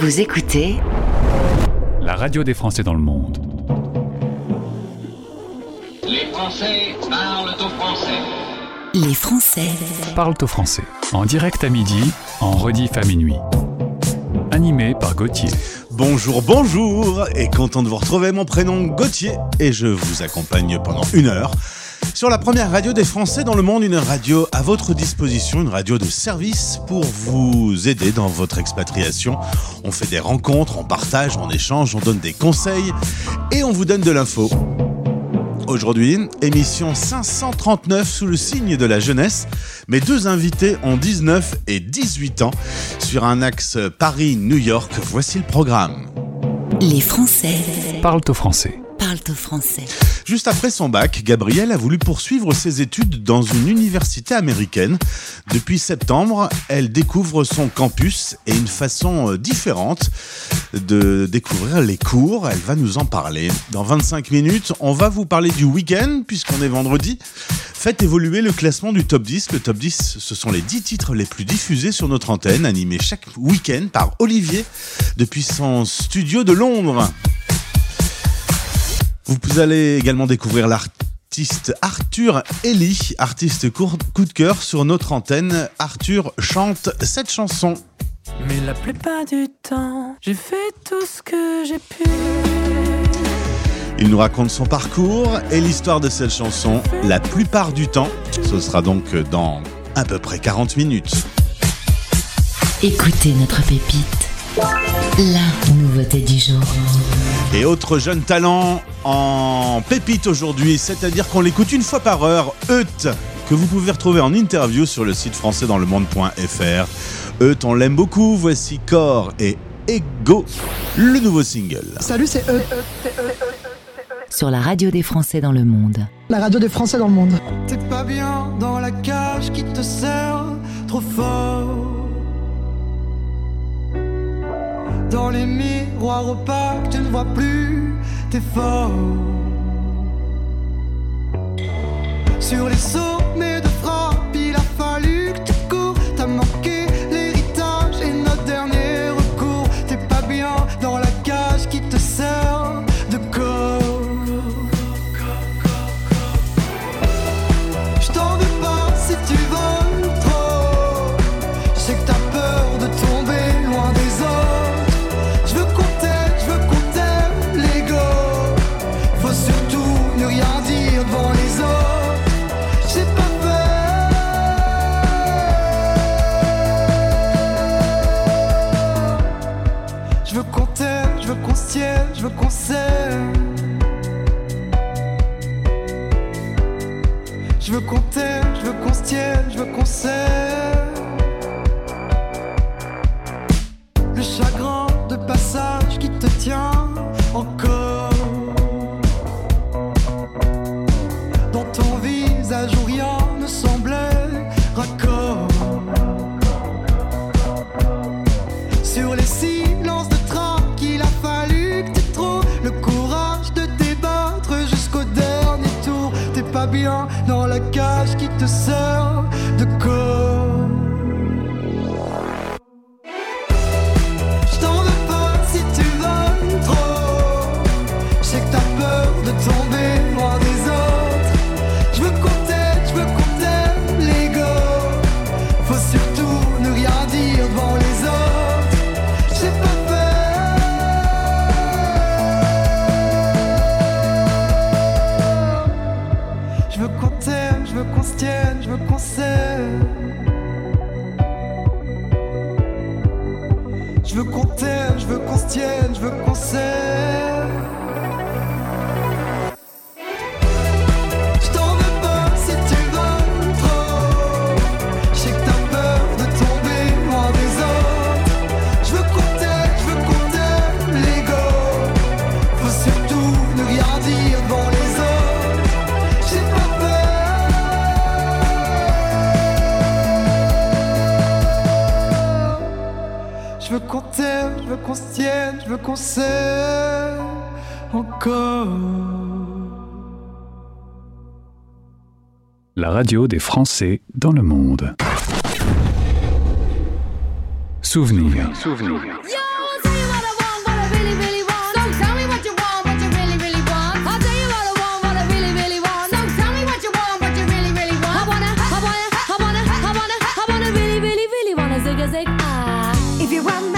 Vous écoutez La radio des Français dans le monde. Les Français parlent au français. Les Français. Parle au français. En direct à midi, en rediff à minuit. Animé par Gauthier. Bonjour, bonjour, et content de vous retrouver. Mon prénom Gauthier, et je vous accompagne pendant une heure sur la première radio des Français dans le monde, une radio à votre disposition, une radio de service pour vous aider dans votre expatriation. On fait des rencontres, on partage, on échange, on donne des conseils et on vous donne de l'info. Aujourd'hui, émission 539 sous le signe de la jeunesse. Mes deux invités ont 19 et 18 ans sur un axe Paris-New York. Voici le programme. Les Français. Parle au français. Juste après son bac, Gabrielle a voulu poursuivre ses études dans une université américaine. Depuis septembre, elle découvre son campus et une façon euh, différente de découvrir les cours. Elle va nous en parler. Dans 25 minutes, on va vous parler du week-end, puisqu'on est vendredi. Faites évoluer le classement du top 10. Le top 10, ce sont les 10 titres les plus diffusés sur notre antenne, animés chaque week-end par Olivier depuis son studio de Londres. Vous allez également découvrir l'artiste Arthur Ellie, artiste coup de cœur sur notre antenne. Arthur chante cette chanson. Mais la plupart du temps, j'ai fait tout ce que j'ai pu. Il nous raconte son parcours et l'histoire de cette chanson la plupart du temps. Ce sera donc dans à peu près 40 minutes. Écoutez notre pépite. La nouveauté du jour. Et autre jeune talent en pépite aujourd'hui, c'est-à-dire qu'on l'écoute une fois par heure, Eut, que vous pouvez retrouver en interview sur le site français dans le monde.fr. Eut, on l'aime beaucoup, voici Corps et Ego, le nouveau single. Salut, c'est Eut. Sur la radio des Français dans le monde. La radio des Français dans le monde. T'es pas bien dans la cage qui te sert trop fort. Dans les miroirs opaques, tu ne vois plus tes forts. Sur les sommets de frappe, s'aime. Je veux qu'on t'aime, je veux qu'on se tienne, je veux qu'on s'aime. La radio des Français dans le monde. Souvenirs. Souvenir. You want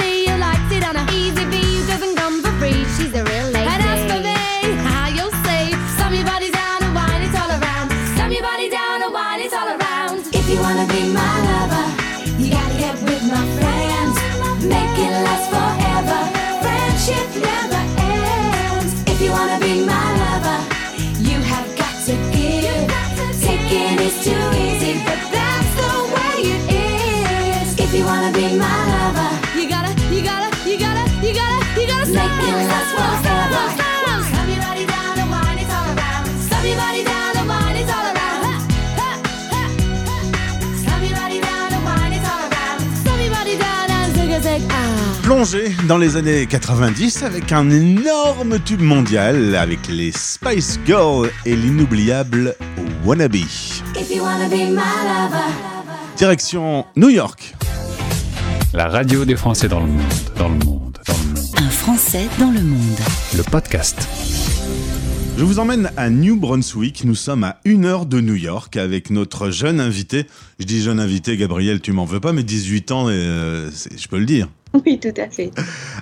ah. Plongé dans les années 90 avec un énorme tube mondial avec les Spice Girls et l'inoubliable Wannabe. If you wanna be my lover. Direction New York. La radio des Français dans le monde, dans le monde, dans le monde. Un Français dans le monde. Le podcast. Je vous emmène à New Brunswick. Nous sommes à une heure de New York avec notre jeune invité. Je dis jeune invité, Gabriel, tu m'en veux pas, mais 18 ans, euh, je peux le dire. Oui, tout à fait.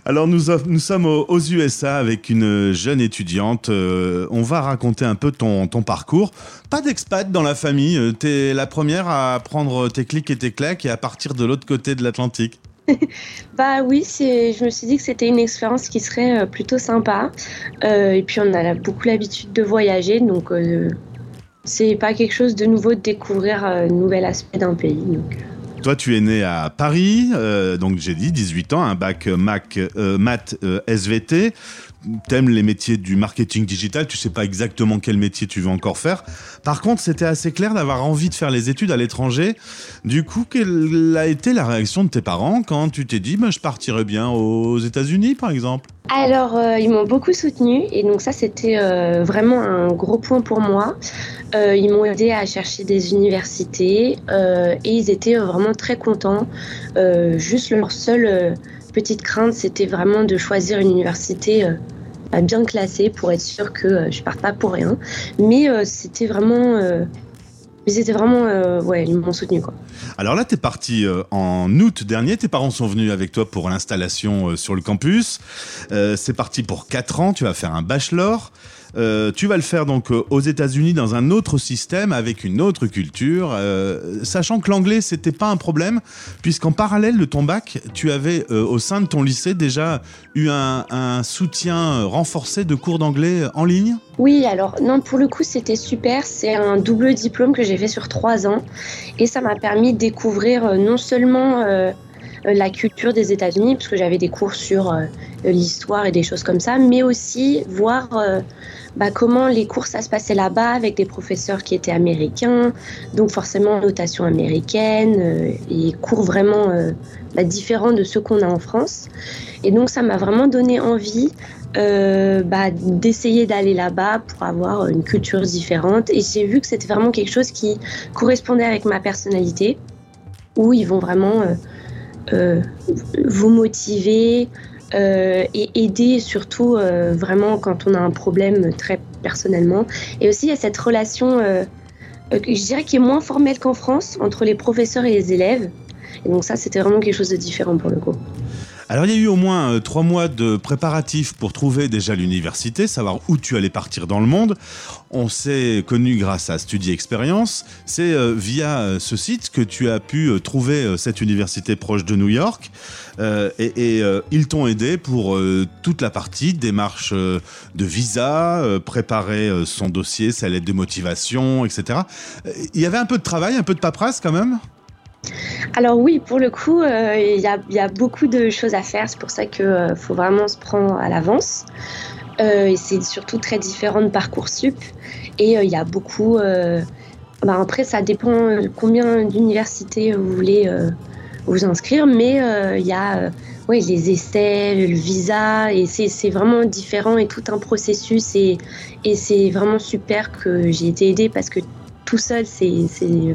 Alors nous, sommes aux, USA avec une jeune étudiante. Euh, on va raconter un peu ton, ton parcours. Pas d'expat dans la famille. Euh, T'es la première à prendre tes clics et tes claques et à partir de l'autre côté de l'Atlantique. Bah oui, je me suis dit que c'était une expérience qui serait euh, plutôt sympa. Euh, et puis on a beaucoup l'habitude de voyager, donc euh, c'est pas quelque chose de nouveau de découvrir un nouvel aspect d'un pays. Donc. Toi, tu es né à Paris, euh, donc j'ai dit 18 ans, un bac euh, Mac, euh, maths euh, SVT. T'aimes les métiers du marketing digital, tu sais pas exactement quel métier tu veux encore faire. Par contre, c'était assez clair d'avoir envie de faire les études à l'étranger. Du coup, quelle a été la réaction de tes parents quand tu t'es dit, bah, je partirais bien aux États-Unis, par exemple? Alors, euh, ils m'ont beaucoup soutenue et donc ça, c'était euh, vraiment un gros point pour moi. Euh, ils m'ont aidé à chercher des universités et ils étaient vraiment très contents. Juste leur seule euh, petite crainte, c'était vraiment de choisir une université euh, bah, bien classée pour être sûr que euh, je parte pas pour rien. Mais euh, c'était vraiment, mais c'était vraiment, ouais, ils m'ont soutenu quoi. Alors là, tu es parti en août dernier. Tes parents sont venus avec toi pour l'installation sur le campus. C'est parti pour 4 ans. Tu vas faire un bachelor. Euh, tu vas le faire donc euh, aux États-Unis dans un autre système avec une autre culture, euh, sachant que l'anglais c'était pas un problème puisqu'en parallèle de ton bac, tu avais au sein de ton lycée déjà eu un, un soutien renforcé de cours d'anglais en ligne? Oui, alors non, pour le coup, c'était super. C'est un double diplôme que j'ai fait sur trois ans et ça m'a permis de découvrir non seulement la culture des États-Unis, parce que j'avais des cours sur euh, l'histoire et des choses comme ça, mais aussi voir euh, bah, comment les cours ça se passait là-bas avec des professeurs qui étaient américains, donc forcément notation américaine euh, et cours vraiment euh, bah, différents de ceux qu'on a en France. Et donc ça m'a vraiment donné envie euh, bah, d'essayer d'aller là-bas pour avoir une culture différente. Et j'ai vu que c'était vraiment quelque chose qui correspondait avec ma personnalité, où ils vont vraiment euh, euh, vous motiver euh, et aider surtout euh, vraiment quand on a un problème très personnellement. Et aussi il y a cette relation, euh, euh, je dirais qui est moins formelle qu'en France entre les professeurs et les élèves. Et donc ça, c'était vraiment quelque chose de différent pour le coup. Alors il y a eu au moins euh, trois mois de préparatifs pour trouver déjà l'université, savoir où tu allais partir dans le monde. On s'est connu grâce à Studi Experience. C'est euh, via euh, ce site que tu as pu trouver cette université proche de New York. Et et, ils t'ont aidé pour toute la partie démarche de visa, préparer son dossier, sa lettre de motivation, etc. Il y avait un peu de travail, un peu de paperasse quand même? Alors oui, pour le coup, euh, il y, a, beaucoup de choses à faire. C'est pour ça qu'il faut vraiment se prendre à l'avance. Euh, c'est surtout très différent de Parcoursup. Et euh, il y a beaucoup... euh, bah, après, ça dépend euh, combien d'universités vous voulez euh, vous inscrire. Mais euh, il y a euh, ouais, les essais, le visa. Et c'est c'est vraiment différent et tout un processus. Et, et c'est vraiment super que j'ai été aidée parce que tout seul, c'est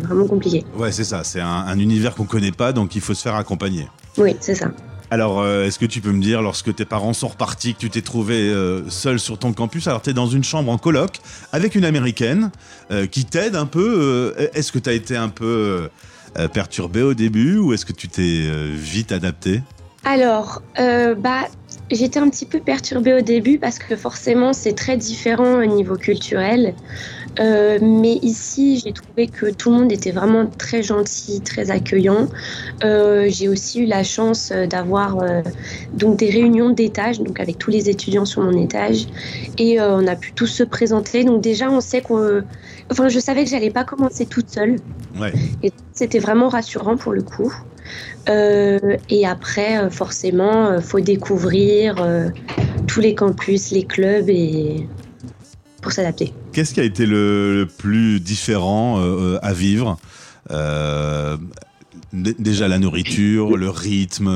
vraiment compliqué. Ouais, c'est ça. C'est un, un univers qu'on connaît pas, donc il faut se faire accompagner. Oui, c'est ça. Alors, euh, est-ce que tu peux me dire, lorsque tes parents sont repartis, que tu t'es trouvé euh, seul sur ton campus, alors tu es dans une chambre en coloc avec une américaine euh, qui t'aide un peu. est-ce que tu as été un peu perturbé au début ou est-ce que tu t'es vite adapté? Alors, euh, bah, j'étais un petit peu perturbée au début parce que forcément c'est très différent au niveau culturel. Euh, mais ici, j'ai trouvé que tout le monde était vraiment très gentil, très accueillant. Euh, j'ai aussi eu la chance euh, d'avoir euh, donc des réunions d'étage, donc avec tous les étudiants sur mon étage, et on a pu tous se présenter. Donc déjà, on sait qu'on, enfin, je savais que j'allais pas commencer toute seule. Ouais. Et c'était vraiment rassurant pour le coup. Et après, forcément, faut découvrir tous les campus, les clubs et pour s'adapter. Qu'est-ce qui a été le, le plus différent euh, euh, à vivre Euh, Déjà la nourriture, le rythme.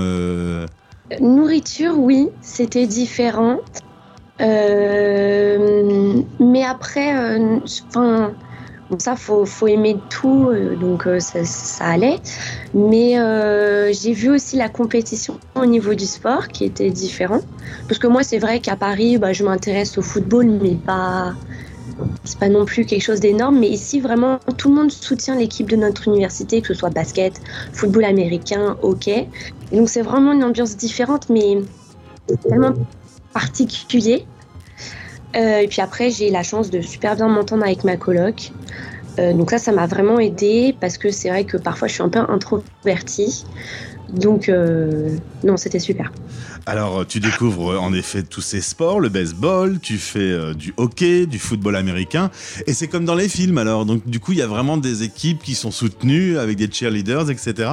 Nourriture, oui, c'était différent. Mais après, enfin, bon, ça, faut, faut aimer tout, euh, donc euh, ça, allait. Mais euh, j'ai vu aussi la compétition au niveau du sport qui était différent. Parce que moi, c'est vrai qu'à Paris, bah, je m'intéresse au football, mais pas. C'est pas non plus quelque chose d'énorme, mais ici vraiment tout le monde soutient l'équipe de notre université, que ce soit basket, football américain, hockey. Donc c'est vraiment une ambiance différente, mais tellement particulier. Euh, et puis après, j'ai eu la chance de super bien m'entendre avec ma coloc. Euh, donc ça, ça m'a vraiment aidé parce que c'est vrai que parfois je suis un peu introvertie. Donc euh, non, c'était super. Alors, tu découvres en effet tous ces sports, le baseball, tu fais euh, du hockey, du football américain, et c'est comme dans les films alors. Donc, du coup, il y a vraiment des équipes qui sont soutenues avec des cheerleaders, etc.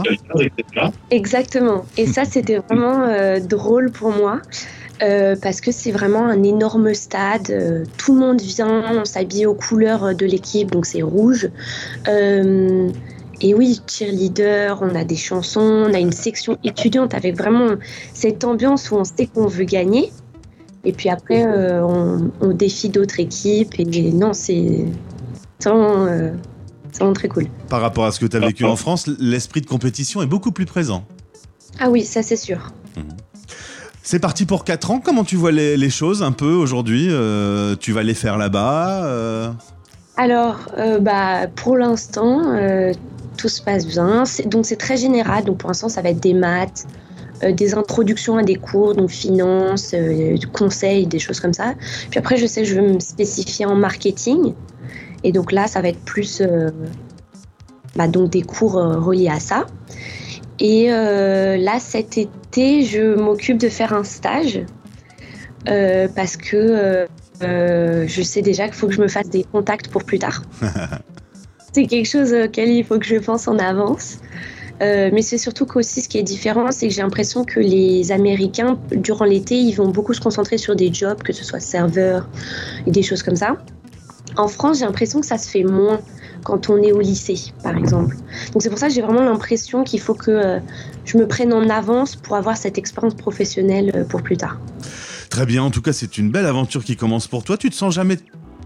Exactement. Et ça, c'était vraiment euh, drôle pour moi. Euh, parce que c'est vraiment un énorme stade, euh, tout le monde vient, on s'habille aux couleurs de l'équipe, donc c'est rouge. Euh, et oui, cheerleader, on a des chansons, on a une section étudiante avec vraiment cette ambiance où on sait qu'on veut gagner. Et puis après, euh, on, on défie d'autres équipes. Et non, c'est c'est vraiment, euh, c'est vraiment très cool. Par rapport à ce que tu as vécu en France, l'esprit de compétition est beaucoup plus présent. Ah oui, ça c'est sûr. C'est parti pour 4 ans. Comment tu vois les, choses un peu aujourd'hui Euh, Tu vas les faire là-bas euh, Alors, euh, bah, pour l'instant, tout se passe bien. Donc, c'est très général. Donc, pour l'instant, ça va être des maths, des introductions à des cours, donc finance, euh, du conseil, des choses comme ça. Puis après, je sais que je veux me spécifier en marketing. Et donc là, ça va être plus bah, donc des cours reliés à ça. Et euh, là, cet été, je m'occupe de faire un stage euh, parce que euh, je sais déjà qu'il faut que je me fasse des contacts pour plus tard. c'est quelque chose auquel il faut que je pense en avance. Mais c'est surtout qu'aussi ce qui est différent, c'est que j'ai l'impression que les Américains, durant l'été, ils vont beaucoup se concentrer sur des jobs, que ce soit serveur et des choses comme ça. En France, j'ai l'impression que ça se fait moins quand on est au lycée, par exemple. Donc c'est pour ça que j'ai vraiment l'impression qu'il faut que euh, je me prenne en avance pour avoir cette expérience professionnelle euh, pour plus tard. Très bien, en tout cas, c'est une belle aventure qui commence pour toi. Tu te sens jamais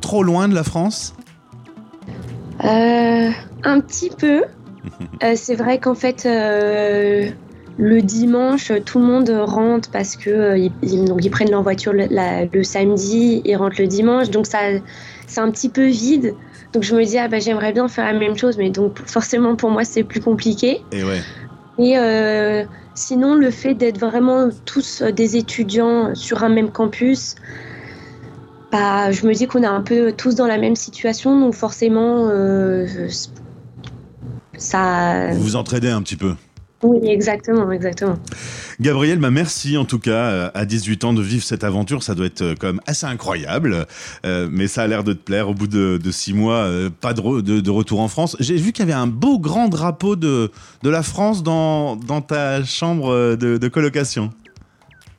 trop loin de la France? Euh, un petit peu. Euh, c'est vrai qu'en fait, euh, le dimanche, tout le monde rentre parce que euh, ils, donc ils prennent leur voiture le, la- le samedi, ils rentrent le dimanche, donc ça, c'est un petit peu vide. Donc je me dis ah bah j'aimerais bien faire la même chose, mais donc forcément pour moi c'est plus compliqué. Et ouais. Et euh, sinon, le fait d'être vraiment tous euh, des étudiants sur un même campus, bah, je me dis qu'on est un peu tous dans la même situation, donc forcément, euh, ça. Vous vous entraidez un petit peu. Oui, exactement, exactement. Gabriel, bah merci en tout cas euh, à 18 ans de vivre cette aventure, ça doit être euh, quand même assez incroyable, Euh, mais ça a l'air de te plaire au bout de, de six mois, euh, pas de, re- de- de retour en France. J'ai vu qu'il y avait un beau grand drapeau de, de la France dans, dans ta chambre de, de colocation.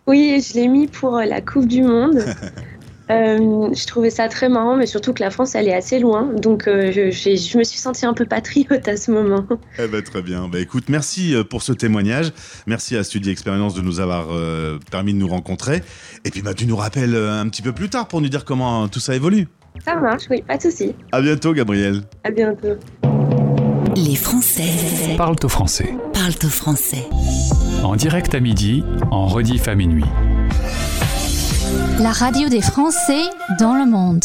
Oui, je l'ai mis pour la Coupe du Monde. Euh, je trouvais ça très marrant, mais surtout que la France, elle est assez loin. Donc, euh, je, me suis sentie un peu patriote à ce moment. Eh ben, très bien. Bah, écoute, merci euh, pour ce témoignage. Merci à Studi Expérience de nous avoir euh, permis de nous rencontrer. Et puis bah, tu nous rappelles un petit peu plus tard pour nous dire comment tout ça évolue. Ça marche, oui, pas de souci. À bientôt, Gabriel. À bientôt. Les Français Parle au français. parlent au français. En direct à midi, en rediff à minuit. La radio des Français dans le monde.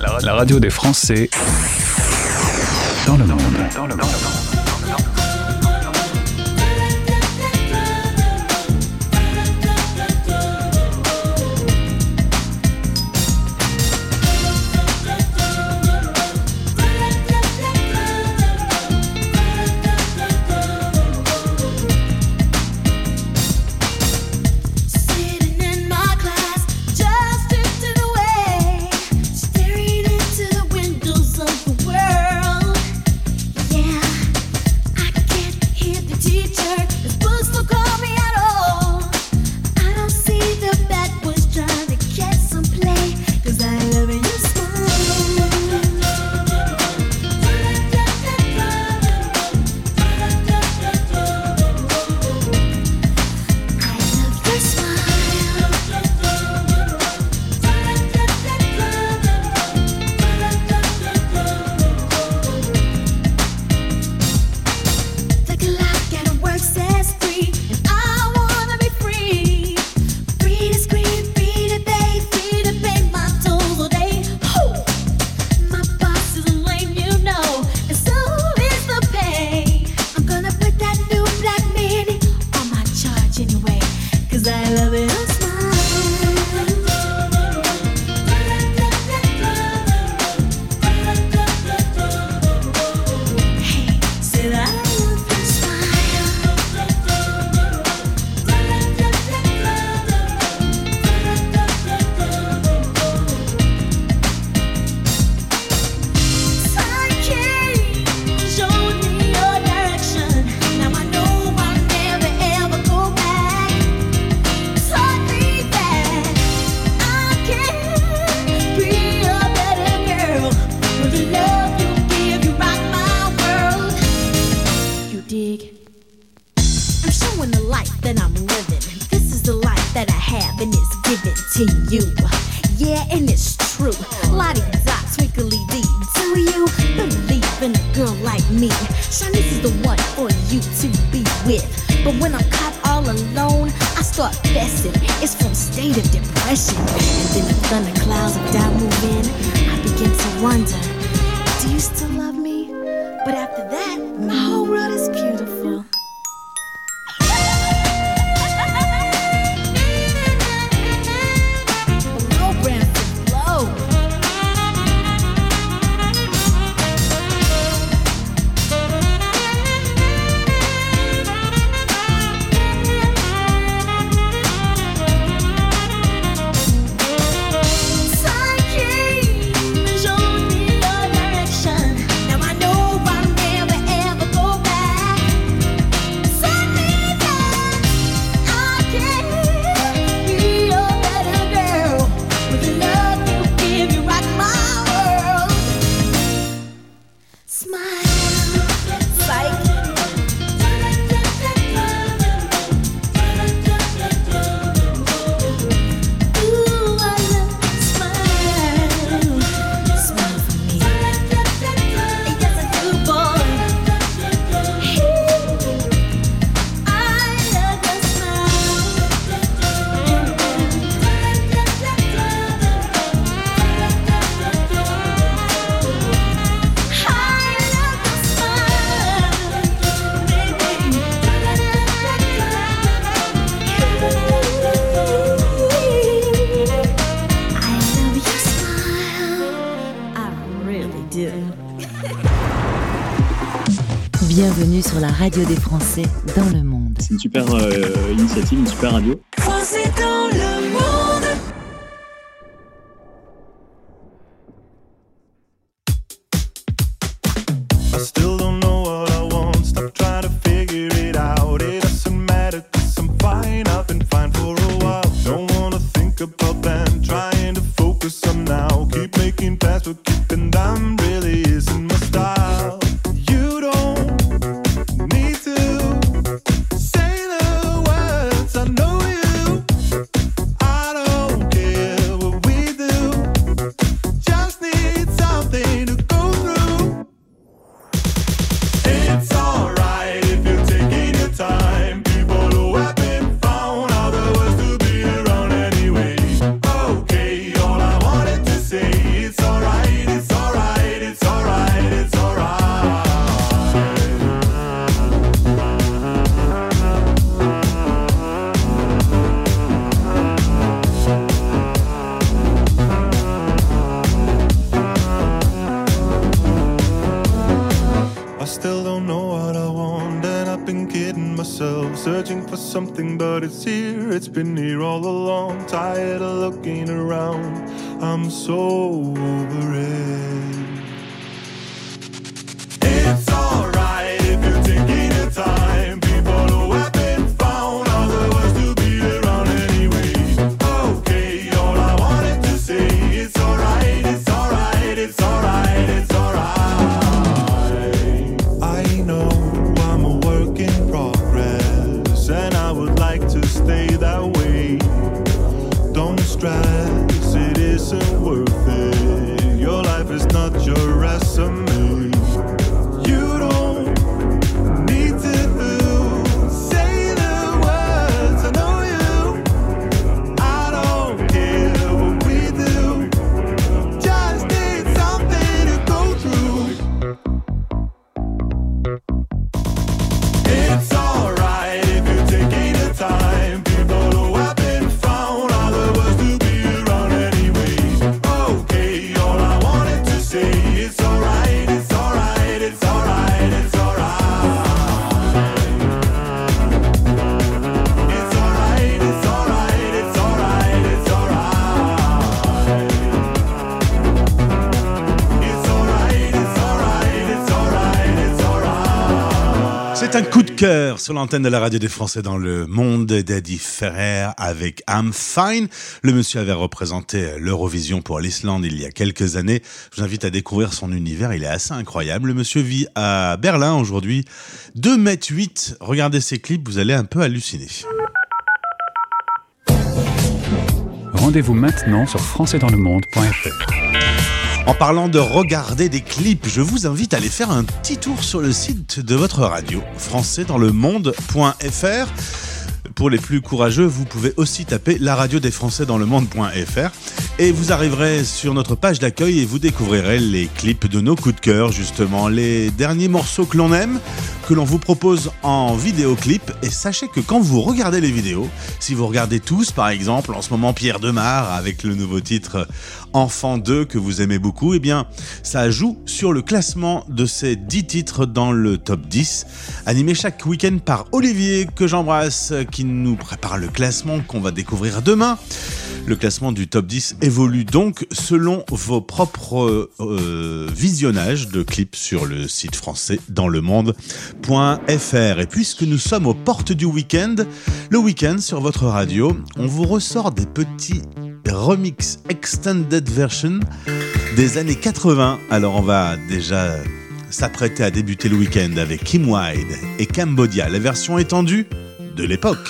La radio des Français dans le monde. Sitting radio des Français dans le monde. C'est une super euh, initiative, une super radio. Français dans le monde. I still some sur l'antenne de la radio des Français dans le monde d'Eddie Ferrer avec I'm Fine. Le monsieur avait représenté l'Eurovision pour l'Islande il y a quelques années. Je vous invite à découvrir son univers, il est assez incroyable. Le monsieur vit à Berlin aujourd'hui, 2 mètres 8. Regardez ses clips, vous allez un peu halluciner. Rendez-vous maintenant sur françaisdanslemonde.fr. En parlant de regarder des clips, je vous invite à aller faire un petit tour sur le site de votre radio, françaisdanslemonde.fr. Pour les plus courageux, vous pouvez aussi taper la radio des Français dans le monde.fr et vous arriverez sur notre page d'accueil et vous découvrirez les clips de nos coups de cœur, justement, les derniers morceaux que l'on aime, que l'on vous propose en vidéoclip. Et sachez que quand vous regardez les vidéos, si vous regardez tous, par exemple, en ce moment Pierre Demar avec le nouveau titre Enfant 2 que vous aimez beaucoup, eh bien, ça joue sur le classement de ces 10 titres dans le top 10, animé chaque week-end par Olivier, que j'embrasse, qui nous prépare le classement qu'on va découvrir demain. Le classement du top 10 évolue donc selon vos propres euh, visionnages de clips sur le site français dans le Et puisque nous sommes aux portes du week-end, le week-end sur votre radio, on vous ressort des petits remix extended version des années 80. Alors on va déjà s'apprêter à débuter le week-end avec Kim Wilde et Cambodia, la version étendue de l'époque.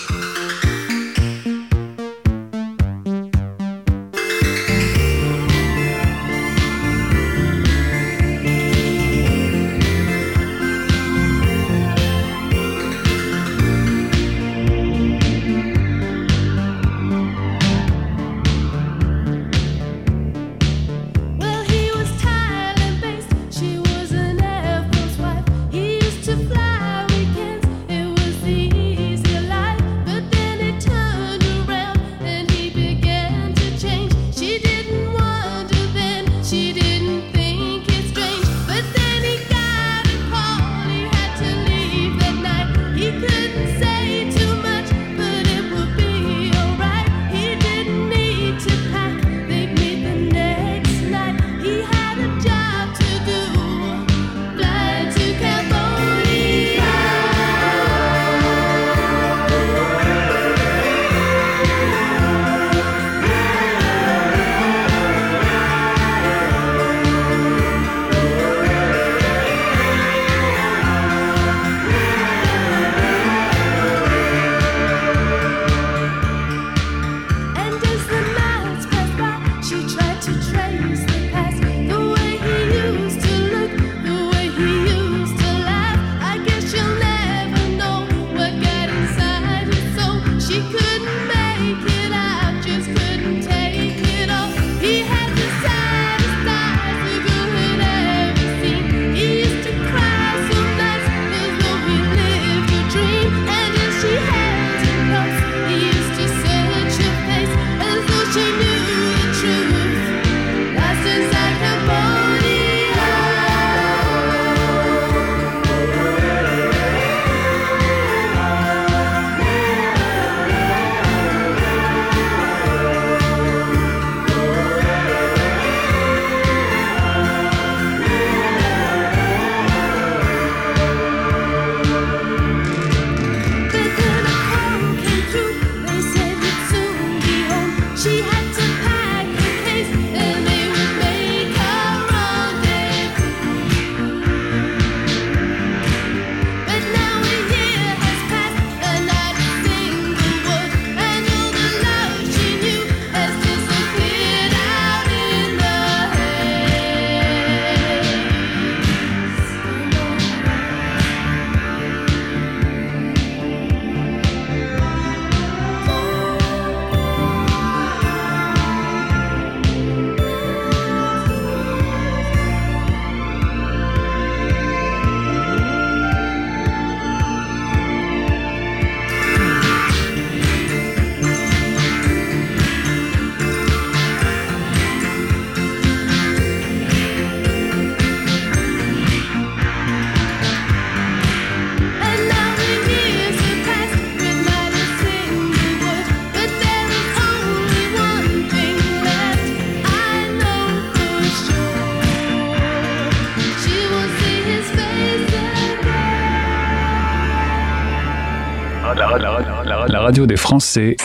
radio des Français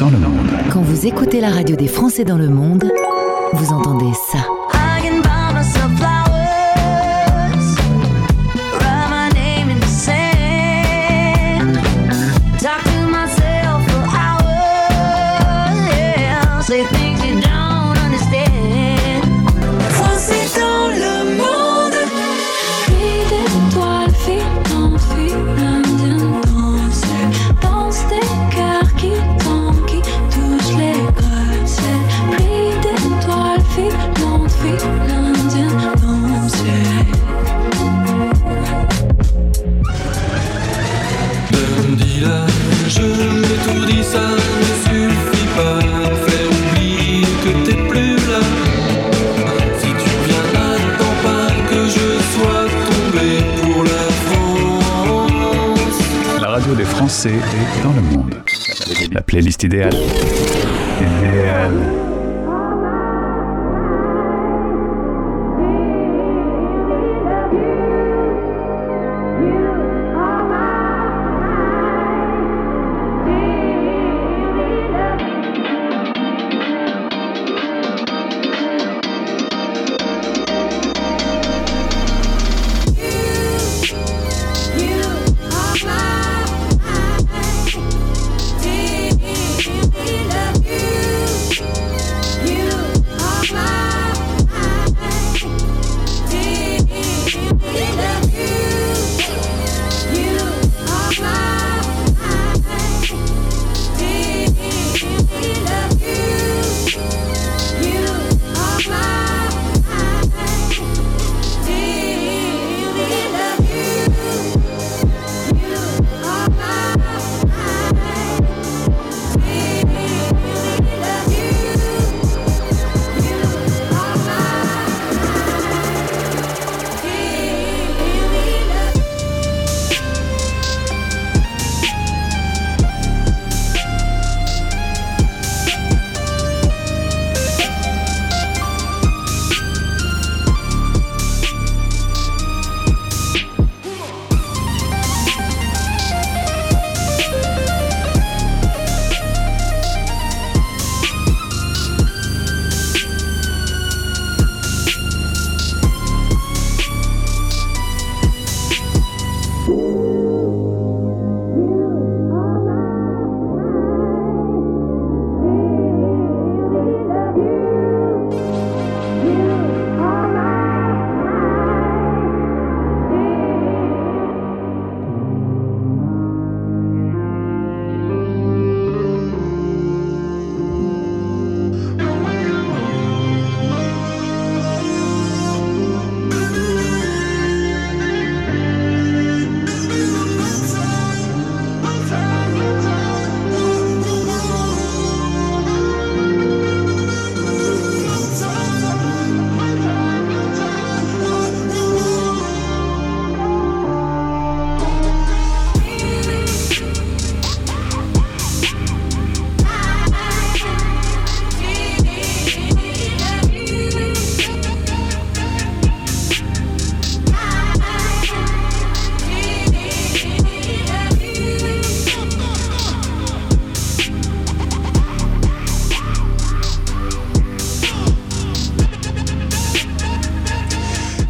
dans le monde. Quand vous écoutez la radio des Français dans le monde, vous entendez ça. c'est dans le monde. La playlist idéale. Idéale.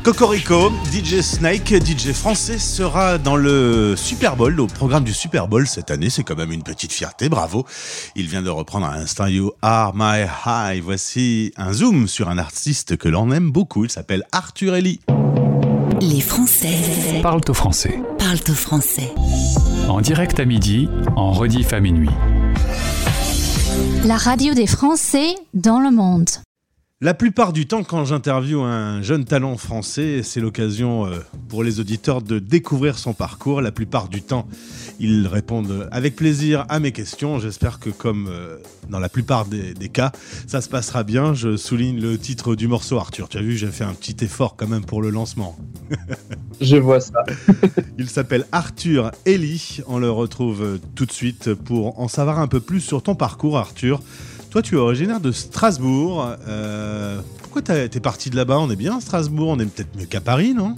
Cocorico, DJ Snake, DJ français, sera dans le Super Bowl, au programme du Super Bowl cette année. C'est quand même une petite fierté, bravo. Il vient de reprendre à l'instant You Are My High. Voici un zoom sur un artiste que l'on aime beaucoup. Il s'appelle Arthur Ellie. Les Français Parle au français. parlent au français. En direct à midi, en rediff à minuit. La radio des Français dans le monde. La plupart du temps, quand j'interviewe un jeune talent français, c'est l'occasion euh, pour les auditeurs de découvrir son parcours. La plupart du temps, ils répondent avec plaisir à mes questions. J'espère que comme euh, dans la plupart des, des cas, ça se passera bien. Je souligne le titre du morceau, Arthur. Tu as vu, j'ai fait un petit effort quand même pour le lancement. Je vois ça. Il s'appelle Arthur Ellie. On le retrouve tout de suite pour en savoir un peu plus sur ton parcours, Arthur. Toi, tu es originaire de Strasbourg. Euh, pourquoi t'es parti de là-bas? On est bien à Strasbourg, on est peut-être mieux qu'à Paris, non?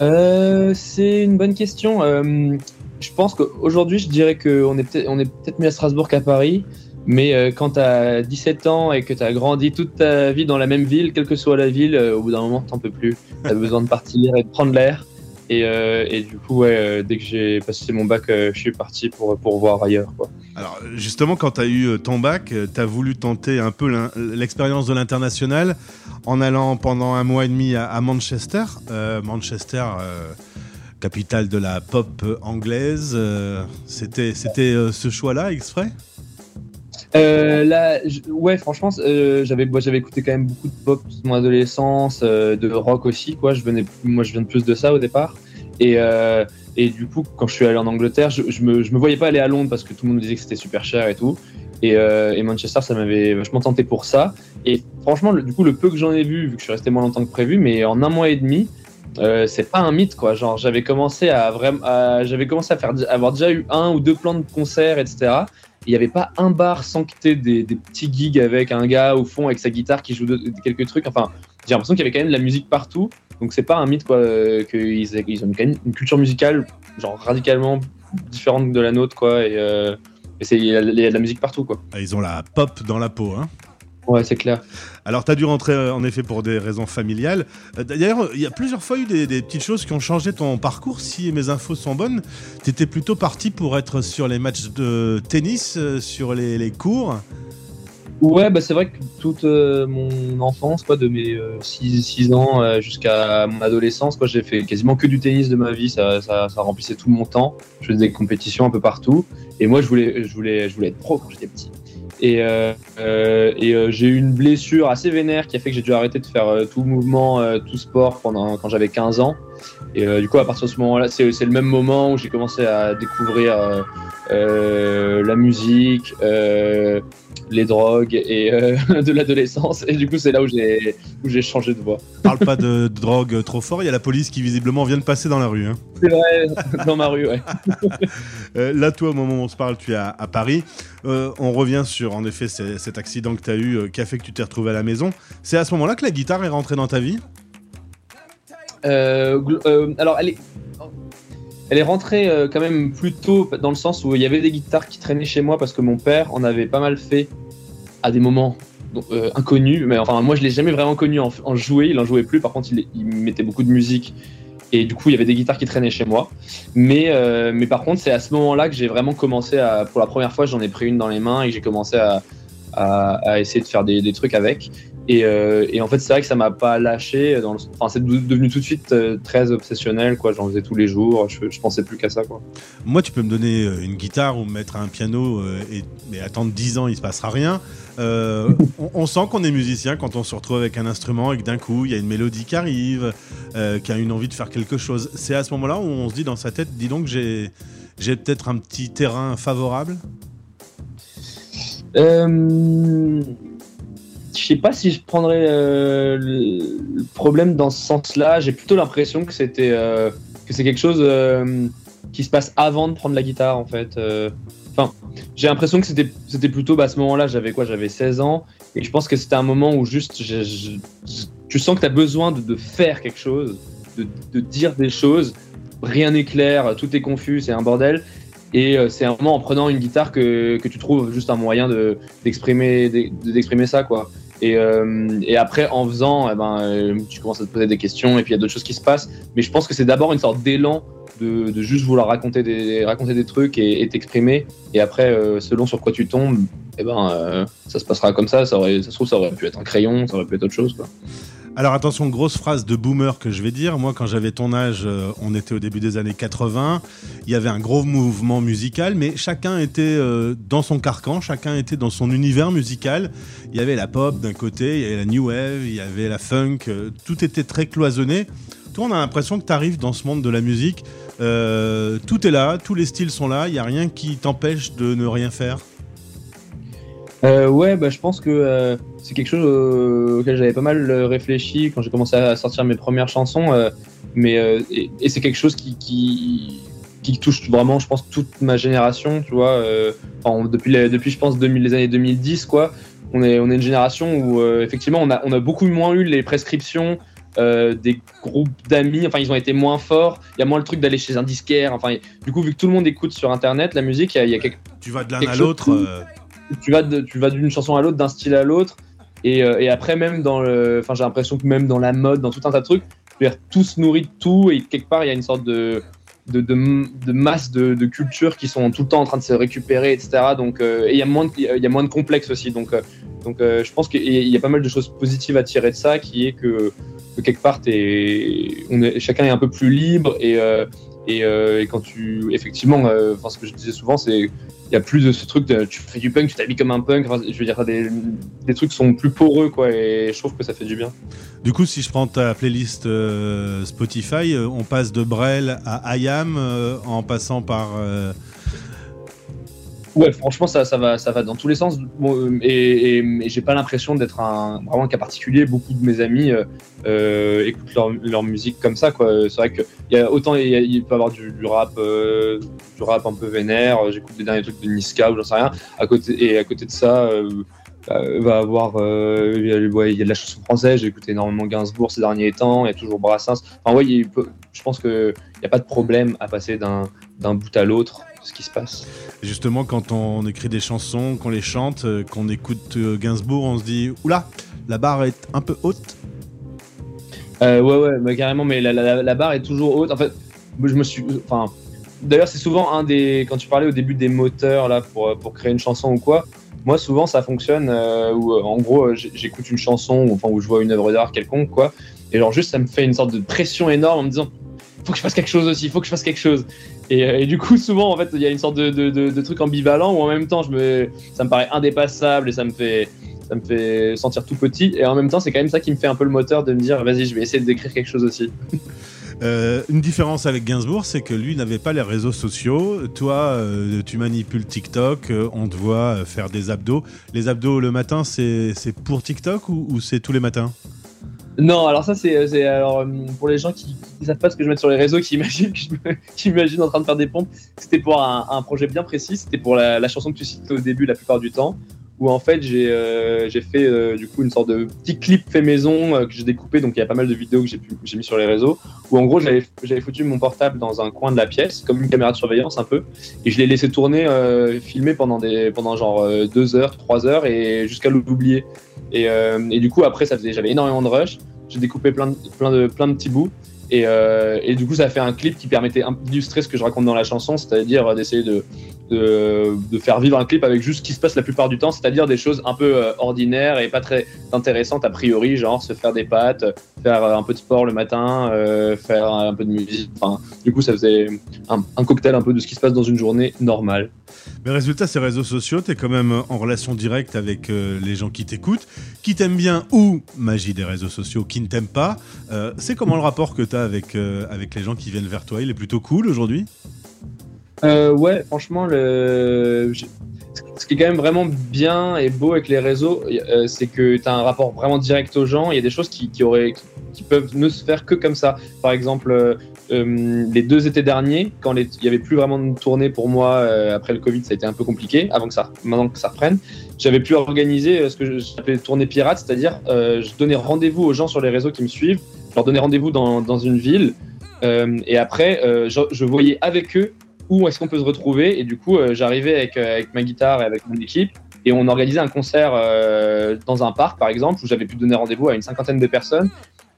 Euh, c'est une bonne question. Euh, je pense qu'aujourd'hui, je dirais qu'on est peut-être mieux à Strasbourg qu'à Paris. Mais quand tu as 17 ans et que tu as grandi toute ta vie dans la même ville, quelle que soit la ville, au bout d'un moment, t'en peux plus. Tu as besoin de partir et de prendre l'air. Et, euh, et du coup, ouais, euh, dès que j'ai passé mon bac, euh, je suis parti pour, pour voir ailleurs. Quoi. Alors, justement, quand tu as eu ton bac, tu as voulu tenter un peu l'expérience de l'international en allant pendant un mois et demi à, à Manchester. Manchester, capitale de la pop anglaise. C'était ce choix-là, exprès? Euh, là, ouais, franchement, euh, j'avais, j'avais écouté quand même beaucoup de pop de mon adolescence, euh, de rock aussi, quoi. Je venais, moi, je viens de plus de ça au départ. Et, euh, et du coup, quand je suis allé en Angleterre, je, je me, je me voyais pas aller à Londres parce que tout le monde me disait que c'était super cher et tout. Et, euh, Manchester, ça m'avait vachement tenté pour ça. Et franchement, du coup, le peu que j'en ai vu, vu que je suis resté moins longtemps que prévu, mais en un mois et demi, euh, c'est pas un mythe, quoi. Genre, j'avais commencé à vraiment, j'avais commencé à faire, avoir déjà eu un ou deux plans de concerts, etc. Il n'y avait pas un bar sans quitter des, des petits gigs avec un gars au fond avec sa guitare qui joue quelques trucs. Enfin, j'ai l'impression qu'il y avait quand même de la musique partout. Donc c'est pas un mythe quoi euh, qu'ils ils ont quand même une culture musicale genre radicalement différente de la nôtre quoi. Et, euh, et c'est il y, a il y a de la musique partout quoi. Ah, Ils ont la pop dans la peau, hein Ouais, c'est clair. Alors, tu as dû rentrer euh, en effet pour des raisons familiales. D'ailleurs, il y a plusieurs fois eu des, des petites choses qui ont changé ton parcours. Si mes infos sont bonnes, tu étais plutôt parti pour être sur les matchs de tennis, sur les, les cours. Ouais, bah c'est vrai que toute euh, mon enfance, quoi, de mes 6 ans euh, jusqu'à mon adolescence, quoi, j'ai fait quasiment que du tennis de ma vie. Ça, ça, ça remplissait tout mon temps. Je faisais des compétitions un peu partout. Et moi, je voulais, je voulais, je voulais être pro quand j'étais petit. Et, euh, euh, et euh, j'ai eu une blessure assez vénère qui a fait que j'ai dû arrêter de faire euh, tout mouvement, euh, tout sport pendant quand j'avais 15 ans. Et euh, du coup, à partir de ce moment-là, c'est le même moment où j'ai commencé à découvrir euh, euh, la musique, euh, les drogues et euh, de l'adolescence. Et du coup, c'est là où j'ai où j'ai changé de voie. Parle pas de, drogue trop fort. Il y a la police qui visiblement vient de passer dans la rue. hein. C'est vrai, dans ma rue, ouais. Euh, là, toi, au moment où on se parle, tu es à, à Paris. Euh, on revient sur, en effet, cet accident que tu as eu qui a fait que tu t'es retrouvé à la maison. C'est à ce moment-là que la guitare est rentrée dans ta vie? Alors, elle est, elle est rentrée euh, quand même plus tôt dans le sens où il y avait des guitares qui traînaient chez moi parce que mon père en avait pas mal fait à des moments euh, inconnus. Mais enfin, moi, je l'ai jamais vraiment connu en, jouer. Il en jouait plus. Par contre, il, mettait beaucoup de musique. Et du coup, il y avait des guitares qui traînaient chez moi. Mais, euh, mais par contre, c'est à ce moment-là que j'ai vraiment commencé à. Pour la première fois, j'en ai pris une dans les mains et j'ai commencé à, essayer de faire des trucs avec. Et, euh, et en fait, c'est vrai que ça m'a pas lâché. Dans le... Enfin, c'est de- devenu tout de suite euh, très obsessionnel. Quoi. J'en faisais tous les jours. Je, je pensais plus qu'à ça. Quoi. Moi, tu peux me donner euh, une guitare ou me mettre un piano et mais attendre 10 ans, il se passera rien. Euh, on, on sent qu'on est musicien quand on se retrouve avec un instrument et que d'un coup, il y a une mélodie qui arrive, euh, qui a une envie de faire quelque chose. C'est à ce moment-là où on se dit dans sa tête, dis donc, j'ai j'ai peut-être un petit terrain favorable? Euh, je sais pas si je prendrais euh, le problème dans ce sens-là. J'ai plutôt l'impression que c'était euh, que c'est quelque chose euh, qui se passe avant de prendre la guitare en fait. Enfin, j'ai l'impression que c'était c'était plutôt bah, à ce moment-là. J'avais quoi J'avais 16 ans et je pense que c'était un moment où juste tu sens que tu as besoin de, faire quelque chose, de, dire des choses. Rien n'est clair, tout est confus, c'est un bordel. Et c'est un moment en prenant une guitare que, que tu trouves juste un moyen de- d'exprimer d'ex- d'exprimer ça quoi. Et, euh, et après, en faisant, eh ben, euh, tu commences à te poser des questions et puis il y a d'autres choses qui se passent. Mais je pense que c'est d'abord une sorte d'élan de, de juste vouloir raconter des, raconter des trucs et t'exprimer. Et après, euh, selon sur quoi tu tombes, eh ben, euh, ça se passera comme ça. Ça, aurait, ça se trouve, ça aurait pu être un crayon, ça aurait pu être autre chose. Quoi. Alors attention, grosse phrase de boomer que je vais dire. Moi, quand j'avais ton âge, euh, on était au début des années 80. Il y avait un gros mouvement musical, mais chacun était euh, dans son carcan, chacun était dans son univers musical. Il y avait la pop d'un côté, il y avait la new wave, il y avait la funk. euh, tout était très cloisonné. Toi, on a l'impression que tu arrives dans ce monde de la musique. tout est là, tous les styles sont là. Il n'y a rien qui t'empêche de ne rien faire. Euh, ouais, bah, je pense que euh, c'est quelque chose euh, auquel j'avais pas mal euh, réfléchi quand j'ai commencé à sortir mes premières chansons. mais euh, et, et c'est quelque chose qui, qui, qui touche vraiment, je pense, toute ma génération. Tu vois, enfin, depuis, depuis je pense 2000, les années 2010, quoi. On est, on est une génération où euh, effectivement on a, on a beaucoup moins eu les prescriptions euh, des groupes d'amis. Enfin, ils ont été moins forts. Il y a moins le truc d'aller chez un disquaire. Enfin, du coup, vu que tout le monde écoute sur Internet, la musique, il y y a quelque Tu vas de l'un à l'autre. euh, tu vas tu vas d'une chanson à l'autre, d'un style à l'autre, et, euh, et après même dans le, enfin j'ai l'impression que même dans la mode, dans tout un tas de trucs, tout se nourrit de tout et quelque part il y a une sorte de de, de, masse de, de cultures qui sont tout le temps en train de se récupérer, etc. Donc euh, et il y a moins de, il y a moins de complexes aussi. Donc euh, donc je pense qu'il y a- pas mal de choses positives à tirer de ça, qui est que, que quelque part t'es- on est, chacun est un peu plus libre et, euh, et quand tu effectivement, euh, enfin ce que je disais souvent, c'est il y a plus de ce truc tu fais du punk, tu t'habilles comme un punk. Je veux dire, des, des trucs sont plus poreux, quoi, et je trouve que ça fait du bien. Du coup, si je prends ta playlist euh, Spotify, on passe de Brel à IAM en passant par. Euh, Ouais, franchement, ça, ça, va, ça va dans tous les sens. Euh, et et, et j'ai pas l'impression d'être un, vraiment un cas particulier. Beaucoup de mes amis euh, euh, écoutent leur, leur musique comme ça. quoi. C'est vrai que il y a autant il, a- peut y avoir du, du rap, euh, du rap un peu vénère. J'écoute les derniers trucs de Niska ou j'en sais rien. À côté, et à côté de ça, euh, euh, va avoir euh, il y, a, le- ouais, y a de la chanson française. J'ai écouté énormément Gainsbourg ces derniers temps. Il y a toujours Brassens. Enfin, ouais, peut- je pense que il n'y a pas de problème à passer d'un bout à l'autre ce qui se passe. Justement, quand on écrit des chansons, qu'on les chante, euh, qu'on écoute euh, Gainsbourg, on se dit Oula, la barre est un peu haute. Euh, ouais, ouais, mais carrément, mais la, la- la barre est toujours haute. En fait, je me suis. Enfin, d'ailleurs, c'est souvent un des. Quand tu parlais au début des moteurs là pour, pour créer une chanson ou quoi, moi, souvent, ça fonctionne euh, où, en gros, j'écoute une chanson ou enfin, où je vois une œuvre d'art quelconque, quoi, et genre, juste, ça me fait une sorte de pression énorme en me disant faut que je fasse quelque chose aussi, faut que je fasse quelque chose. Et, euh, et du coup, souvent, en fait, il y a une sorte de, de, de, de truc ambivalent où en même temps, je me, ça me paraît indépassable et ça me fait, ça me fait sentir tout petit. Et en même temps, c'est quand même ça qui me fait un peu le moteur de me dire, vas-y, je vais essayer d'écrire quelque chose aussi. Euh, une différence avec Gainsbourg, c'est que lui n'avait pas les réseaux sociaux. Toi, euh, tu manipules TikTok, on te voit faire des abdos. Les abdos le matin, c'est pour TikTok ou c'est tous les matins? Non, alors ça, c'est, c'est- alors, euh, pour les gens qui ne savent pas ce que je mets sur les réseaux, qui imaginent, qui imaginent en train de faire des pompes, c'était pour un, un projet bien précis. C'était pour la, chanson que tu cites au début la plupart du temps, où en fait j'ai, euh, fait euh, du coup une sorte de petit clip fait maison euh, que j'ai découpé. Donc il y a pas mal de vidéos que j'ai, mis sur les réseaux, où en gros j'avais, foutu mon portable dans un coin de la pièce, comme une caméra de surveillance un peu, et je l'ai laissé tourner, euh, filmer pendant, des, pendant genre euh, deux heures, trois heures, et jusqu'à l'oublier. Et, euh, et du coup, après, ça faisait, j'avais énormément de rush. J'ai découpé plein de, plein, de, plein de petits bouts. Et, euh, et du coup, ça a fait un clip qui permettait d'illustrer ce que je raconte dans la chanson, c'est-à-dire d'essayer de, faire vivre un clip avec juste ce qui se passe la plupart du temps, c'est-à-dire des choses un peu euh, ordinaires et pas très intéressantes a priori, genre se faire des pâtes, faire euh, un peu de sport le matin, euh, faire un peu de musique. Du coup, ça faisait un, cocktail un peu de ce qui se passe dans une journée normale. Mais résultat, ces réseaux sociaux, tu es quand même en relation directe avec euh, les gens qui t'écoutent, qui t'aiment bien ou, magie des réseaux sociaux, qui ne t'aiment pas. Euh, c'est comment le rapport que tu avec, euh, avec les gens qui viennent vers toi Il est plutôt cool aujourd'hui? Euh, ouais, franchement, le... ce qui est quand même vraiment bien et beau avec les réseaux, euh, c'est que tu as un rapport vraiment direct aux gens. Il y a des choses qui, peuvent ne se faire que comme ça. Par exemple, euh, euh, les deux étés derniers, quand il y avait plus vraiment de tournée pour moi après le Covid, ça a été un peu compliqué. Avant que ça, maintenant que ça reprenne, j'avais pu organiser ce que j'appelais tournée pirate, c'est-à-dire je donnais rendez-vous aux gens sur les réseaux qui me suivent. Je leur donnais rendez-vous dans, une ville. et après, je voyais avec eux où est-ce qu'on peut se retrouver. Et du coup, euh, j'arrivais avec, euh, avec ma guitare et avec mon équipe. Et on organisait un concert euh, dans un parc, par exemple, où j'avais pu donner rendez-vous à une cinquantaine de personnes.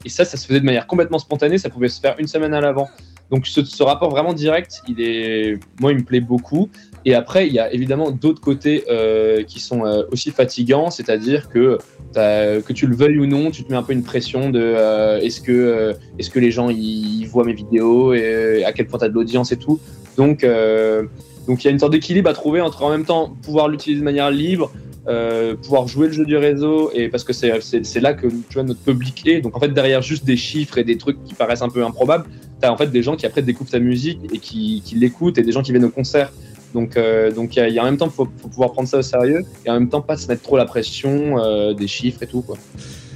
Et ça, ça se faisait de manière complètement spontanée. Ça pouvait se faire une semaine à l'avant. Donc ce, ce rapport vraiment direct, il est, moi, il me plaît beaucoup. Et après, il y a évidemment d'autres côtés euh, qui sont euh, aussi fatigants, c'est-à-dire que que tu le veuilles ou non, tu te mets un peu une pression de euh, est-ce que est-ce que les gens ils voient mes vidéos et à quel point tu as de l'audience et tout. Donc euh, donc il y a une sorte d'équilibre à trouver entre en même temps pouvoir l'utiliser de manière libre, euh, pouvoir jouer le jeu du réseau et parce que c'est là que tu vois notre public est. Donc en fait derrière juste des chiffres et des trucs qui paraissent un peu improbables, t'as en fait des gens qui après découvrent ta musique et qui, qui l'écoutent et des gens qui viennent au concert. Donc, euh, donc il y, a- en même temps, faut, faut pouvoir prendre ça au sérieux et en même temps pas se mettre trop la pression des chiffres et tout quoi.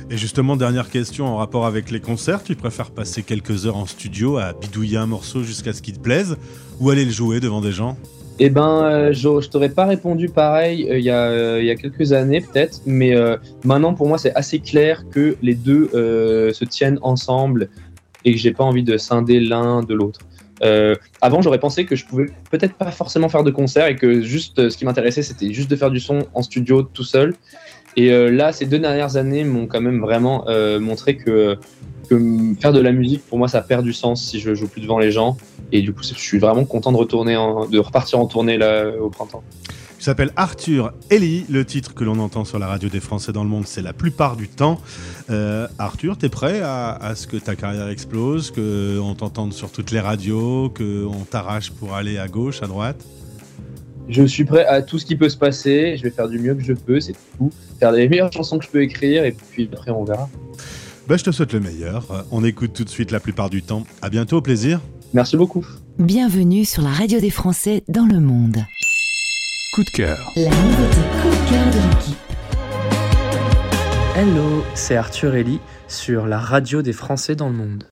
Et justement, dernière question en rapport avec les concerts, tu préfères passer quelques heures en studio à bidouiller un morceau jusqu'à ce qu'il te plaise ou aller le jouer devant des gens? Eh ben, euh, je, je t'aurais pas répondu pareil euh, il y, a, euh, y a quelques années peut-être, mais maintenant pour moi c'est assez clair que les deux se tiennent ensemble et que j'ai pas envie de scinder l'un de l'autre. Euh, avant, j'aurais pensé que je pouvais peut-être pas forcément faire de concert et que juste euh, ce qui m'intéressait c'était juste de faire du son en studio tout seul. Et euh, là, ces deux dernières années m'ont quand même vraiment montré que, faire de la musique pour moi ça perd du sens si je joue plus devant les gens. Et du coup, je suis vraiment content de retourner, de repartir en tournée là au printemps. S'appelle Arthur Ellie. Le titre que l'on entend sur la radio des Français dans le monde, c'est la plupart du temps. Euh, Arthur, t'es prêt à, à ce que ta carrière explose, qu'on t'entende sur toutes les radios, qu'on t'arrache pour aller à gauche, à droite? Je suis prêt à tout ce qui peut se passer. Je vais faire du mieux que je peux, c'est tout. Faire les meilleures chansons que je peux écrire et puis après on verra. Ben, je te souhaite le meilleur. Euh, On écoute tout de suite la plupart du temps. À bientôt, au plaisir. Merci beaucoup. Bienvenue sur la radio des Français dans le monde. Coup de cœur. La nouveauté coup de cœur de l'équipe. Hello, c'est Arthur Ellie sur la radio des Français dans le monde.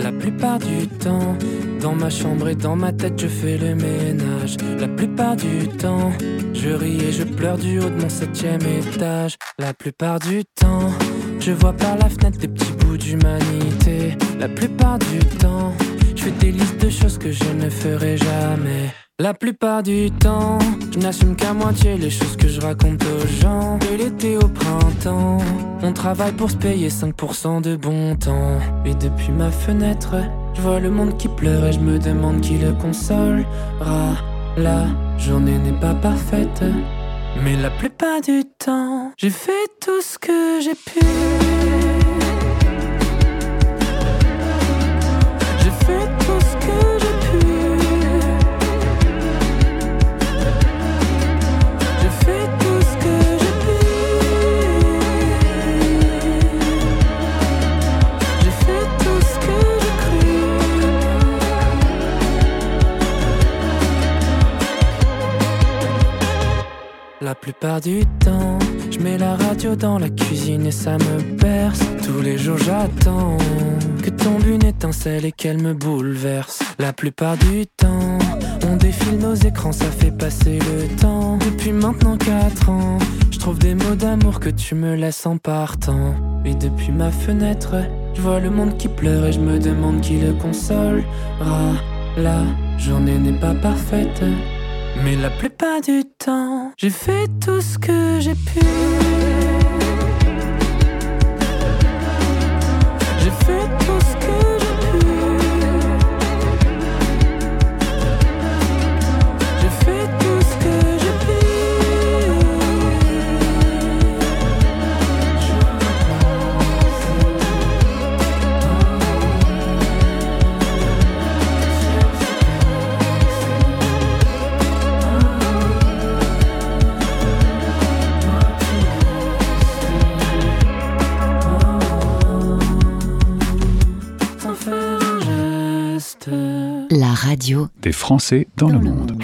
La plupart du temps, dans ma chambre et dans ma tête, je fais le ménage. La plupart du temps, je ris et je pleure du haut de mon septième étage. La plupart du temps, je vois par la fenêtre des petits bouts d'humanité. La plupart du temps, je fais des listes de choses que je ne ferai jamais. La plupart du temps, je n'assume qu'à moitié les choses que je raconte aux gens. De l'été au printemps, on travaille pour se payer 5% de bon temps. Et depuis ma fenêtre, je vois le monde qui pleure et je me demande qui le consolera. La journée n'est pas parfaite, mais la plupart du temps, j'ai fait tout ce que j'ai pu. Plupart du temps, je mets la radio dans la cuisine et ça me berce. Tous les jours j'attends que tombe une étincelle et qu'elle me bouleverse. La plupart du temps, on défile nos écrans, ça fait passer le temps. Depuis maintenant 4 ans, je trouve des mots d'amour que tu me laisses en partant. Et depuis ma fenêtre, je vois le monde qui pleure et je me demande qui le consolera. La journée n'est pas parfaite. Mais la plupart du temps, j'ai fait tout ce que j'ai pu. Radio Des Français dans le monde.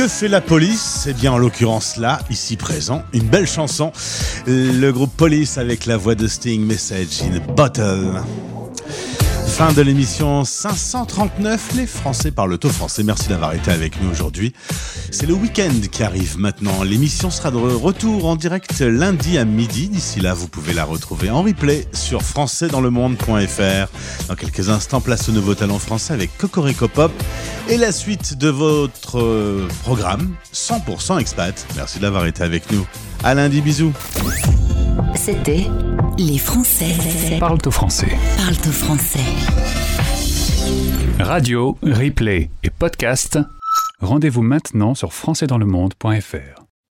Que fait la police? Eh bien, en l'occurrence là, ici présent, une belle chanson. Le groupe Police avec la voix de Sting, Message in a Bottle. Fin de l'émission 539, les Français parlent au français. Merci d'avoir été avec nous aujourd'hui. C'est le week-end qui arrive maintenant. L'émission sera de retour en direct lundi à midi. D'ici là, vous pouvez la retrouver en replay sur françaisdanslemonde.fr. Dans quelques instants, place au nouveau talent français avec Cocorico Pop et la suite de votre euh, programme 100% expat. Merci d'avoir été avec nous. À lundi, bisous. C'était Les Français Parle au français. parlent au français. Radio, replay et podcast. Rendez-vous maintenant sur françaisdanslemonde.fr.